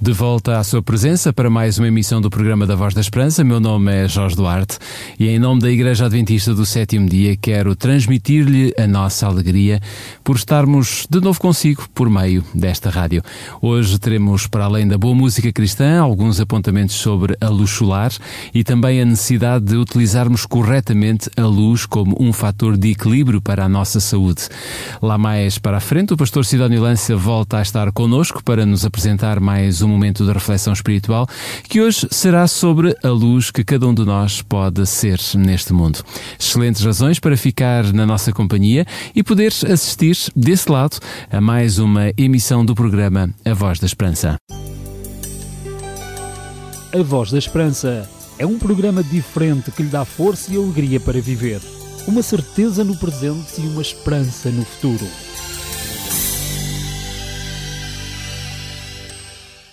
De volta à sua presença para mais uma emissão do programa da Voz da Esperança. Meu nome é Jorge Duarte e, em nome da Igreja Adventista do Sétimo Dia, quero transmitir-lhe a nossa alegria por estarmos de novo consigo por meio desta rádio. Hoje teremos, para além da boa música cristã, alguns apontamentos sobre a luz solar e também a necessidade de utilizarmos corretamente a luz como um fator de equilíbrio para a nossa saúde. Lá mais para a frente, o pastor Sidónio Lância volta a estar connosco para nos apresentar mais um momento de reflexão espiritual, que hoje será sobre a luz que cada um de nós pode ser neste mundo. Excelentes razões para ficar na nossa companhia e poder assistir desse lado a mais uma emissão do programa A Voz da Esperança. A Voz da Esperança é um programa diferente que lhe dá força e alegria para viver, uma certeza no presente e uma esperança no futuro.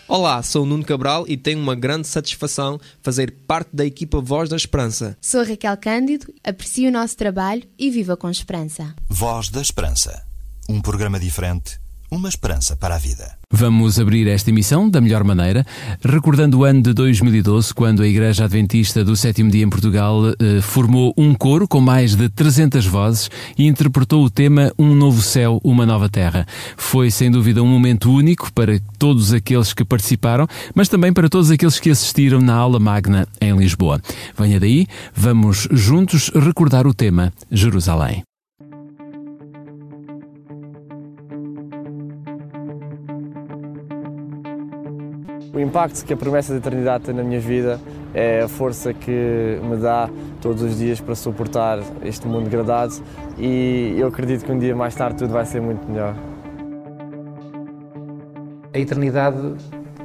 Olá, sou o Nuno Cabral e tenho uma grande satisfação fazer parte da equipa Voz da Esperança. Sou a Raquel Cândido, aprecio o nosso trabalho e viva com esperança. Voz da Esperança. Um programa diferente, uma esperança para a vida. Vamos abrir esta emissão da melhor maneira, recordando o ano de 2012, quando a Igreja Adventista do Sétimo Dia em Portugal eh, formou um coro com mais de 300 vozes e interpretou o tema Um Novo Céu, Uma Nova Terra. Foi, sem dúvida, um momento único para todos aqueles que participaram, mas também para todos aqueles que assistiram na aula magna em Lisboa. Venha daí, vamos juntos recordar o tema Jerusalém. O impacto que a promessa da eternidade tem na minha vida é a força que me dá todos os dias para suportar este mundo degradado e eu acredito que um dia mais tarde tudo vai ser muito melhor. A eternidade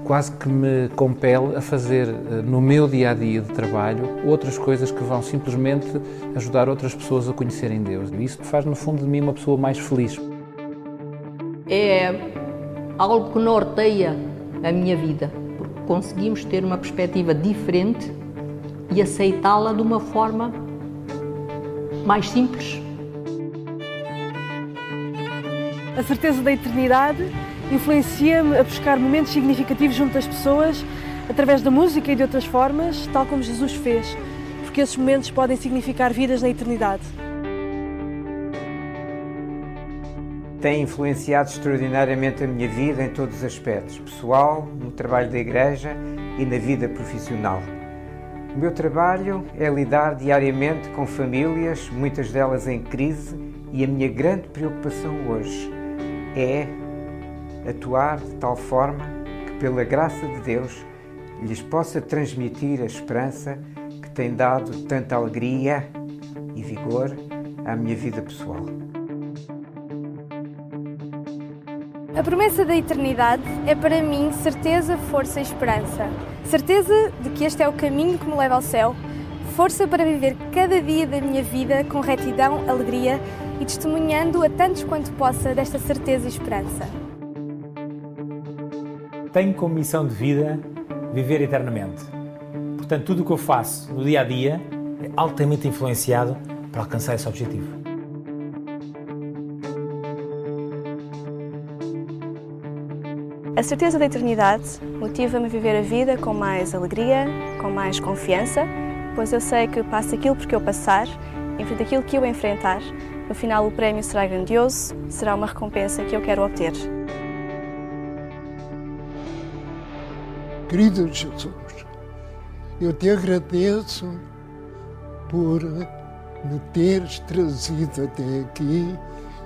quase que me compele a fazer no meu dia a dia de trabalho outras coisas que vão simplesmente ajudar outras pessoas a conhecerem Deus. E isso faz, no fundo, de mim uma pessoa mais feliz. É algo que norteia a minha vida, porque conseguimos ter uma perspectiva diferente e aceitá-la de uma forma mais simples. A certeza da eternidade influencia-me a buscar momentos significativos junto das pessoas através da música e de outras formas, tal como Jesus fez, porque esses momentos podem significar vidas na eternidade. Tem influenciado extraordinariamente a minha vida em todos os aspectos, pessoal, no trabalho da igreja e na vida profissional. O meu trabalho é lidar diariamente com famílias, muitas delas em crise, e a minha grande preocupação hoje é atuar de tal forma que, pela graça de Deus, lhes possa transmitir a esperança que tem dado tanta alegria e vigor à minha vida pessoal. A promessa da eternidade é para mim certeza, força e esperança. Certeza de que este é o caminho que me leva ao céu. Força para viver cada dia da minha vida com retidão, alegria e testemunhando a tantos quanto possa desta certeza e esperança. Tenho como missão de vida viver eternamente. Portanto, tudo o que eu faço no dia a dia é altamente influenciado para alcançar esse objetivo. A certeza da eternidade motiva-me a viver a vida com mais alegria, com mais confiança, pois eu sei que passo aquilo porque eu passar, em frente àquilo que eu enfrentar, no final o prémio será grandioso, será uma recompensa que eu quero obter. Querido Jesus, eu te agradeço por me teres trazido até aqui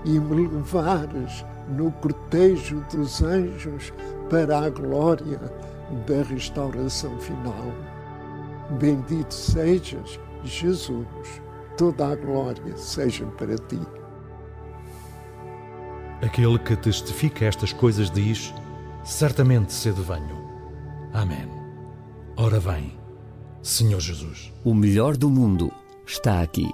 e me levares no cortejo dos anjos para a glória da restauração final. Bendito sejas, Jesus, toda a glória seja para ti. Aquele que testifica estas coisas diz: Certamente cedo venho. Amém. Ora vem, Senhor Jesus. O melhor do mundo está aqui.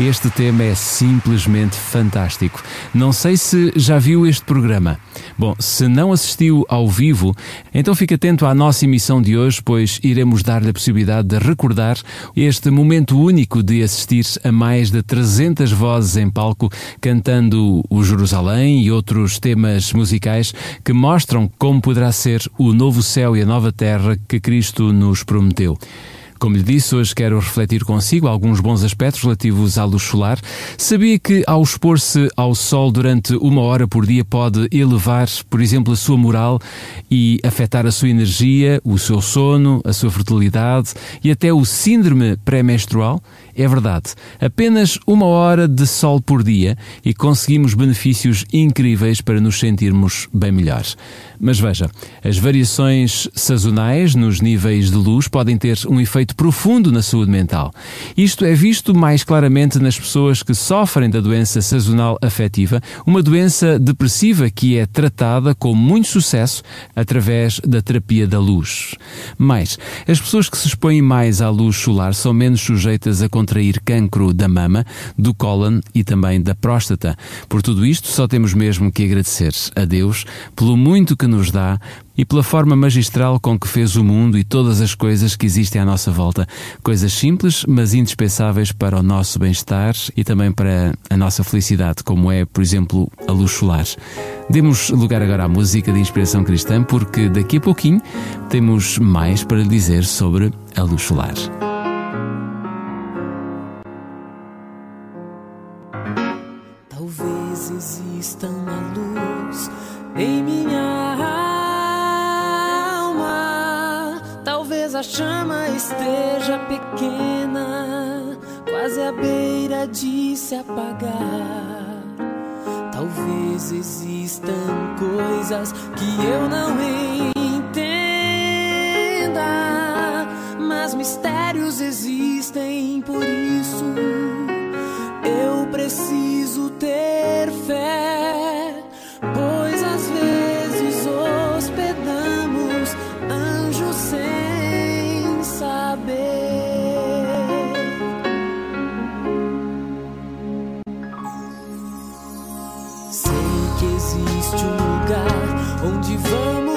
Este tema é simplesmente fantástico. Não sei se já viu este programa. Bom, se não assistiu ao vivo, então fique atento à nossa emissão de hoje, pois iremos dar-lhe a possibilidade de recordar este momento único de assistir a mais de 300 vozes em palco cantando o Jerusalém e outros temas musicais que mostram como poderá ser o novo céu e a nova terra que Cristo nos prometeu. Como lhe disse, hoje quero refletir consigo alguns bons aspectos relativos à luz solar. Sabia que ao expor-se ao sol durante uma hora por dia pode elevar, por exemplo, a sua moral e afetar a sua energia, o seu sono, a sua fertilidade e até o síndrome pré-menstrual? É verdade. Apenas uma hora de sol por dia e conseguimos benefícios incríveis para nos sentirmos bem melhores. Mas veja, as variações sazonais nos níveis de luz podem ter um efeito profundo na saúde mental. Isto é visto mais claramente nas pessoas que sofrem da doença sazonal afetiva, uma doença depressiva que é tratada com muito sucesso através da terapia da luz. Mais, as pessoas que se expõem mais à luz solar são menos sujeitas a contrair cancro da mama, do cólon e também da próstata. Por tudo isto, só temos mesmo que agradecer a Deus pelo muito que nos dá e pela forma magistral com que fez o mundo e todas as coisas que existem à nossa volta. Coisas simples, mas indispensáveis para o nosso bem-estar e também para a nossa felicidade, como é, por exemplo, a luz solar. Demos lugar agora à música de inspiração cristã, porque daqui a pouquinho temos mais para dizer sobre a luz solar. Existe um lugar onde vamos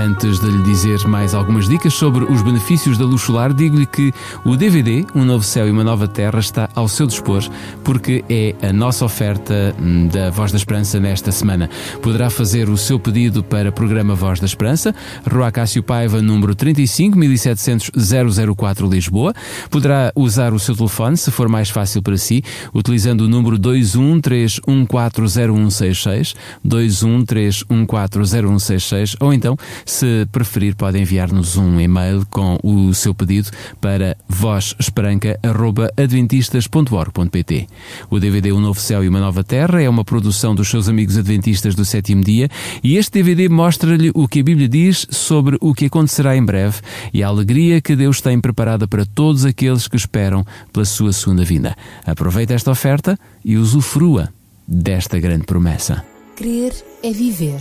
Antes de lhe dizer mais algumas dicas sobre os benefícios da luz solar, digo-lhe que o DVD Um Novo Céu e uma Nova Terra está ao seu dispor, porque é a nossa oferta hum, da Voz da Esperança nesta semana. Poderá fazer o seu pedido para programa Voz da Esperança, Rua Cássio Paiva, número 35 1700 004 Lisboa. Poderá usar o seu telefone, se for mais fácil para si, utilizando o número 213140166, 213140166, ou então, se preferir, pode enviar-nos um e-mail com o seu pedido para vozesperanca.adventistas.org.pt. O DVD Um Novo Céu e uma Nova Terra é uma produção dos seus amigos adventistas do sétimo dia e este DVD mostra-lhe o que a Bíblia diz sobre o que acontecerá em breve e a alegria que Deus tem preparada para todos aqueles que esperam pela sua segunda vinda. Aproveite esta oferta e usufrua desta grande promessa. Crer é viver.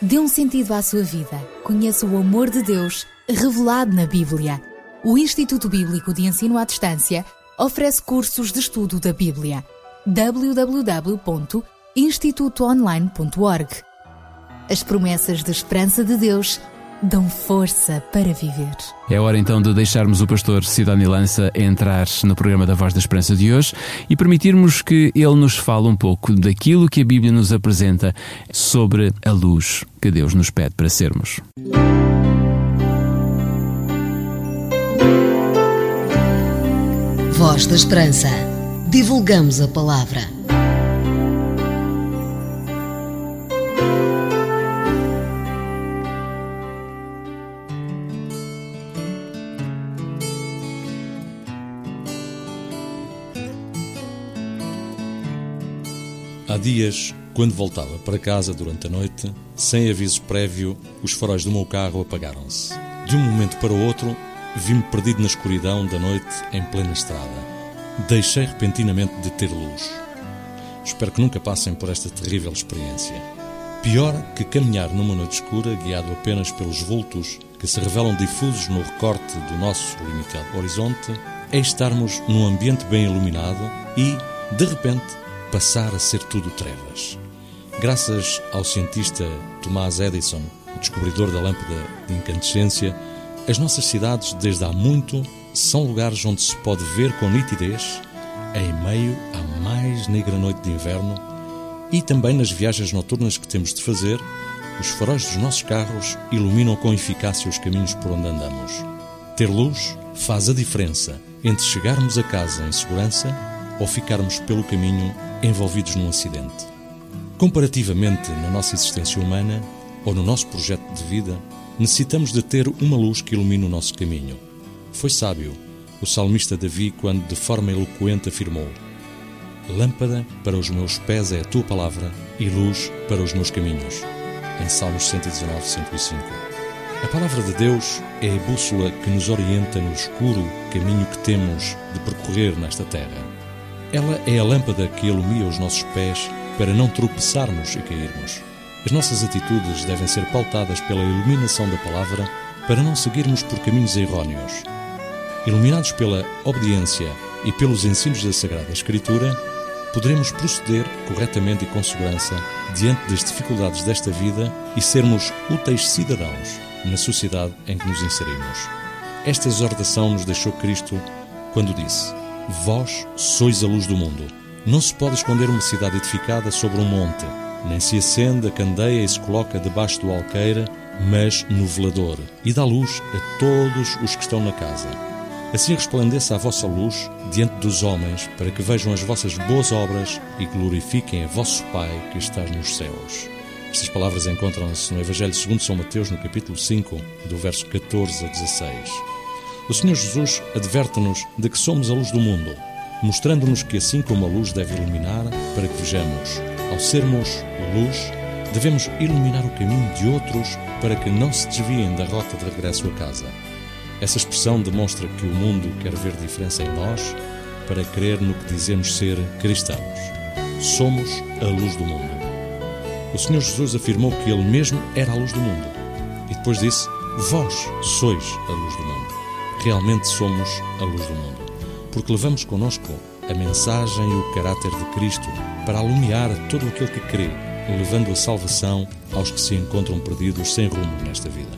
Dê um sentido à sua vida. Conheça o amor de Deus revelado na Bíblia. O Instituto Bíblico de Ensino à Distância oferece cursos de estudo da Bíblia. www.institutoonline.org As promessas de esperança de Deus dão força para viver. É hora então de deixarmos o pastor Sidónio Lança entrar no programa da Voz da Esperança de hoje e permitirmos que ele nos fale um pouco daquilo que a Bíblia nos apresenta sobre a luz que Deus nos pede para sermos. Voz da Esperança. Divulgamos a palavra. Há dias, quando voltava para casa durante a noite, sem aviso prévio, os faróis do meu carro apagaram-se. De um momento para o outro, vi-me perdido na escuridão da noite em plena estrada. Deixei repentinamente de ter luz. Espero que nunca passem por esta terrível experiência. Pior que caminhar numa noite escura guiado apenas pelos vultos que se revelam difusos no recorte do nosso limitado horizonte é estarmos num ambiente bem iluminado e, de repente, passar a ser tudo trevas. Graças ao cientista Thomas Edison, descobridor da lâmpada de incandescência, as nossas cidades, desde há muito, são lugares onde se pode ver com nitidez, em meio à mais negra noite de inverno, e também nas viagens noturnas que temos de fazer, os faróis dos nossos carros iluminam com eficácia os caminhos por onde andamos. Ter luz faz a diferença entre chegarmos a casa em segurança ou ficarmos pelo caminho envolvidos num acidente. Comparativamente na nossa existência humana ou no nosso projeto de vida, necessitamos de ter uma luz que ilumine o nosso caminho. Foi sábio o salmista Davi quando de forma eloquente afirmou: Lâmpada para os meus pés é a tua palavra e luz para os meus caminhos. Em Salmos 119, 105. A palavra de Deus é a bússola que nos orienta no escuro caminho que temos de percorrer nesta terra. Ela é a lâmpada que ilumina os nossos pés para não tropeçarmos e cairmos. As nossas atitudes devem ser pautadas pela iluminação da palavra para não seguirmos por caminhos errôneos. Iluminados pela obediência e pelos ensinos da Sagrada Escritura, poderemos proceder corretamente e com segurança diante das dificuldades desta vida e sermos úteis cidadãos na sociedade em que nos inserimos. Esta exortação nos deixou Cristo quando disse: Vós sois a luz do mundo. Não se pode esconder uma cidade edificada sobre um monte, nem se acende a candeia e se coloca debaixo do alqueire, mas no velador, e dá luz a todos os que estão na casa. Assim resplandeça a vossa luz diante dos homens, para que vejam as vossas boas obras e glorifiquem a vosso Pai que está nos céus. Estas palavras encontram-se no Evangelho segundo São Mateus, no capítulo 5, do verso 14 a 16. O Senhor Jesus adverte-nos de que somos a luz do mundo, mostrando-nos que assim como a luz deve iluminar, para que vejamos, ao sermos luz, devemos iluminar o caminho de outros para que não se desviem da rota de regresso a casa. Essa expressão demonstra que o mundo quer ver diferença em nós para crer no que dizemos ser cristãos. Somos a luz do mundo. O Senhor Jesus afirmou que Ele mesmo era a luz do mundo e depois disse: Vós sois a luz do mundo. Realmente somos a luz do mundo, porque levamos conosco a mensagem e o caráter de Cristo para alumiar todo aquele que crê, levando a salvação aos que se encontram perdidos sem rumo nesta vida.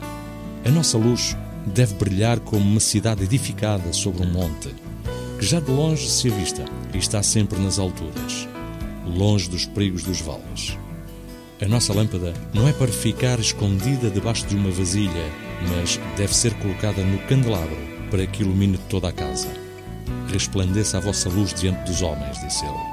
A nossa luz deve brilhar como uma cidade edificada sobre um monte, que já de longe se avista e está sempre nas alturas, longe dos perigos dos vales. A nossa lâmpada não é para ficar escondida debaixo de uma vasilha, mas deve ser colocada no candelabro para que ilumine toda a casa. Resplandeça a vossa luz diante dos homens, disse ele.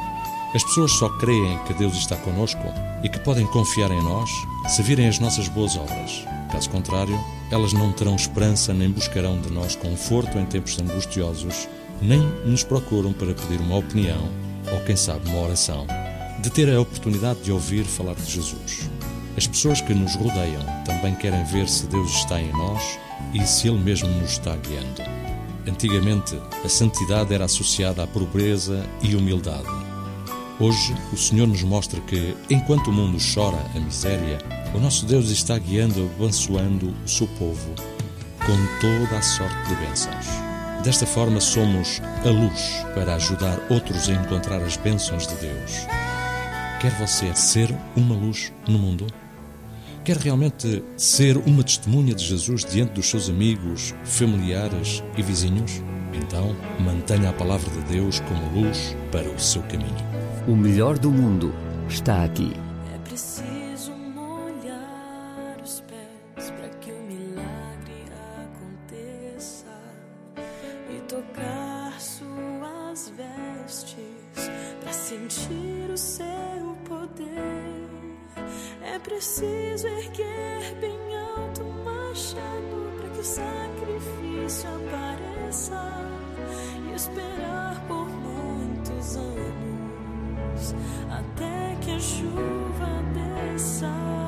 As pessoas só creem que Deus está conosco e que podem confiar em nós se virem as nossas boas obras. Caso contrário, elas não terão esperança nem buscarão de nós conforto em tempos angustiosos, nem nos procuram para pedir uma opinião ou, quem sabe, uma oração, de ter a oportunidade de ouvir falar de Jesus. As pessoas que nos rodeiam também querem ver se Deus está em nós e se Ele mesmo nos está guiando. Antigamente, a santidade era associada à pobreza e humildade. Hoje, o Senhor nos mostra que, enquanto o mundo chora a miséria, o nosso Deus está guiando e abençoando o seu povo com toda a sorte de bênçãos. Desta forma, somos a luz para ajudar outros a encontrar as bênçãos de Deus. Quer você ser uma luz no mundo? Quer realmente ser uma testemunha de Jesus diante dos seus amigos, familiares e vizinhos? Então, mantenha a palavra de Deus como luz para o seu caminho. O melhor do mundo está aqui. É preciso molhar os pés para que o milagre aconteça e tocar suas vestes para sentir preciso erguer bem alto o machado para que o sacrifício apareça e esperar por muitos anos até que a chuva desça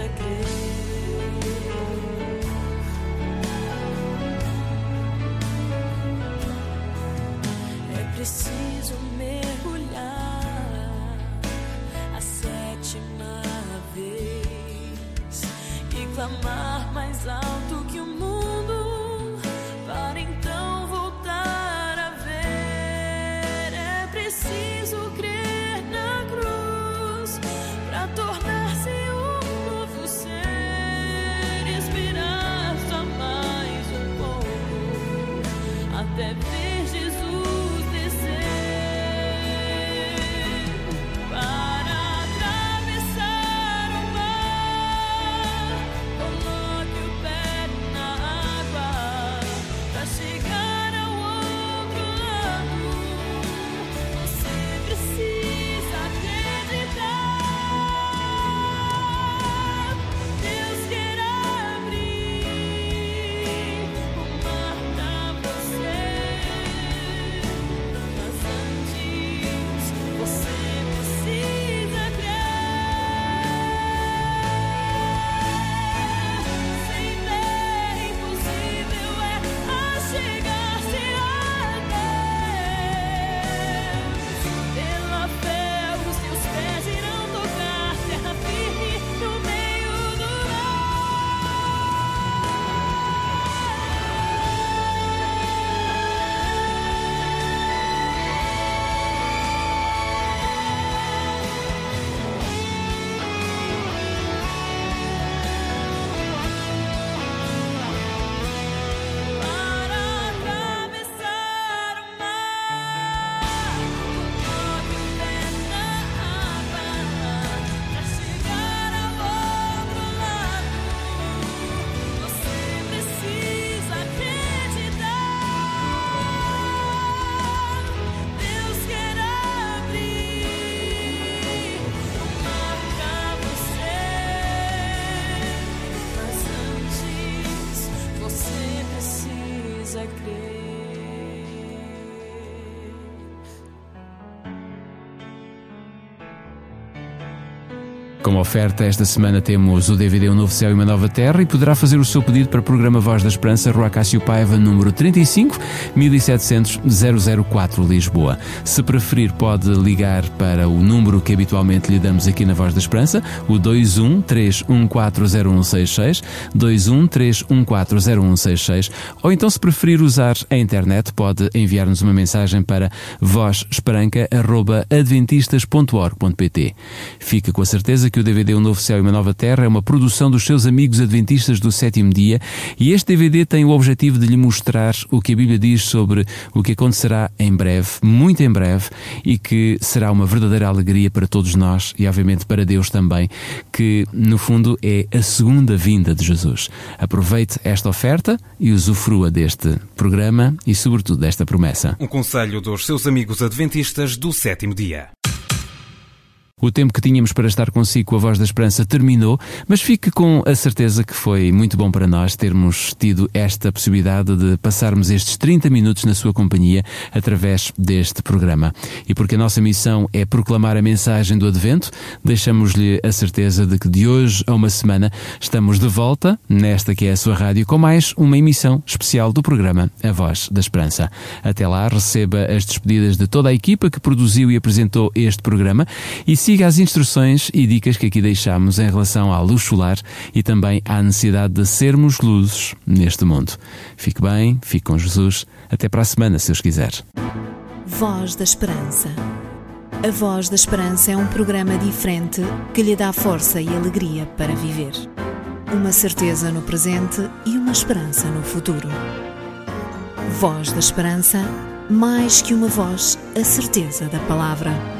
crer. É preciso mergulhar a sétima vez e clamar mais alto Oferta, esta semana temos o DVD Um Novo Céu e Uma Nova Terra e poderá fazer o seu pedido para o programa Voz da Esperança, Rua Cássio Paiva, número 35, 1700 004, Lisboa. Se preferir, pode ligar para o número que habitualmente lhe damos aqui na Voz da Esperança, o 21 3140166, 21 3140166, ou então, se preferir usar a internet, pode enviar-nos uma mensagem para vozesperanca.adventistas.org.pt. Fica com a certeza que o DVD Um Novo Céu e Uma Nova Terra é uma produção dos seus amigos adventistas do sétimo dia e este DVD tem o objetivo de lhe mostrar o que a Bíblia diz sobre o que acontecerá em breve, muito em breve, e que será uma verdadeira alegria para todos nós e, obviamente, para Deus também, que no fundo é a segunda vinda de Jesus. Aproveite esta oferta e usufrua deste programa e, sobretudo, desta promessa. Um conselho dos seus amigos adventistas do sétimo dia. O tempo que tínhamos para estar consigo com a Voz da Esperança terminou, mas fique com a certeza que foi muito bom para nós termos tido esta possibilidade de passarmos estes 30 minutos na sua companhia através deste programa. E porque a nossa missão é proclamar a mensagem do Advento, deixamos-lhe a certeza de que de hoje a uma semana estamos de volta, nesta que é a sua rádio, com mais uma emissão especial do programa A Voz da Esperança. Até lá, receba as despedidas de toda a equipa que produziu e apresentou este programa e siga as instruções e dicas que aqui deixamos em relação à luz solar e também à necessidade de sermos luzes neste mundo. Fique bem, fique com Jesus. Até para a semana, se os quiser. Voz da Esperança. A Voz da Esperança é um programa diferente que lhe dá força e alegria para viver. Uma certeza no presente e uma esperança no futuro. Voz da Esperança, mais que uma voz, a certeza da palavra.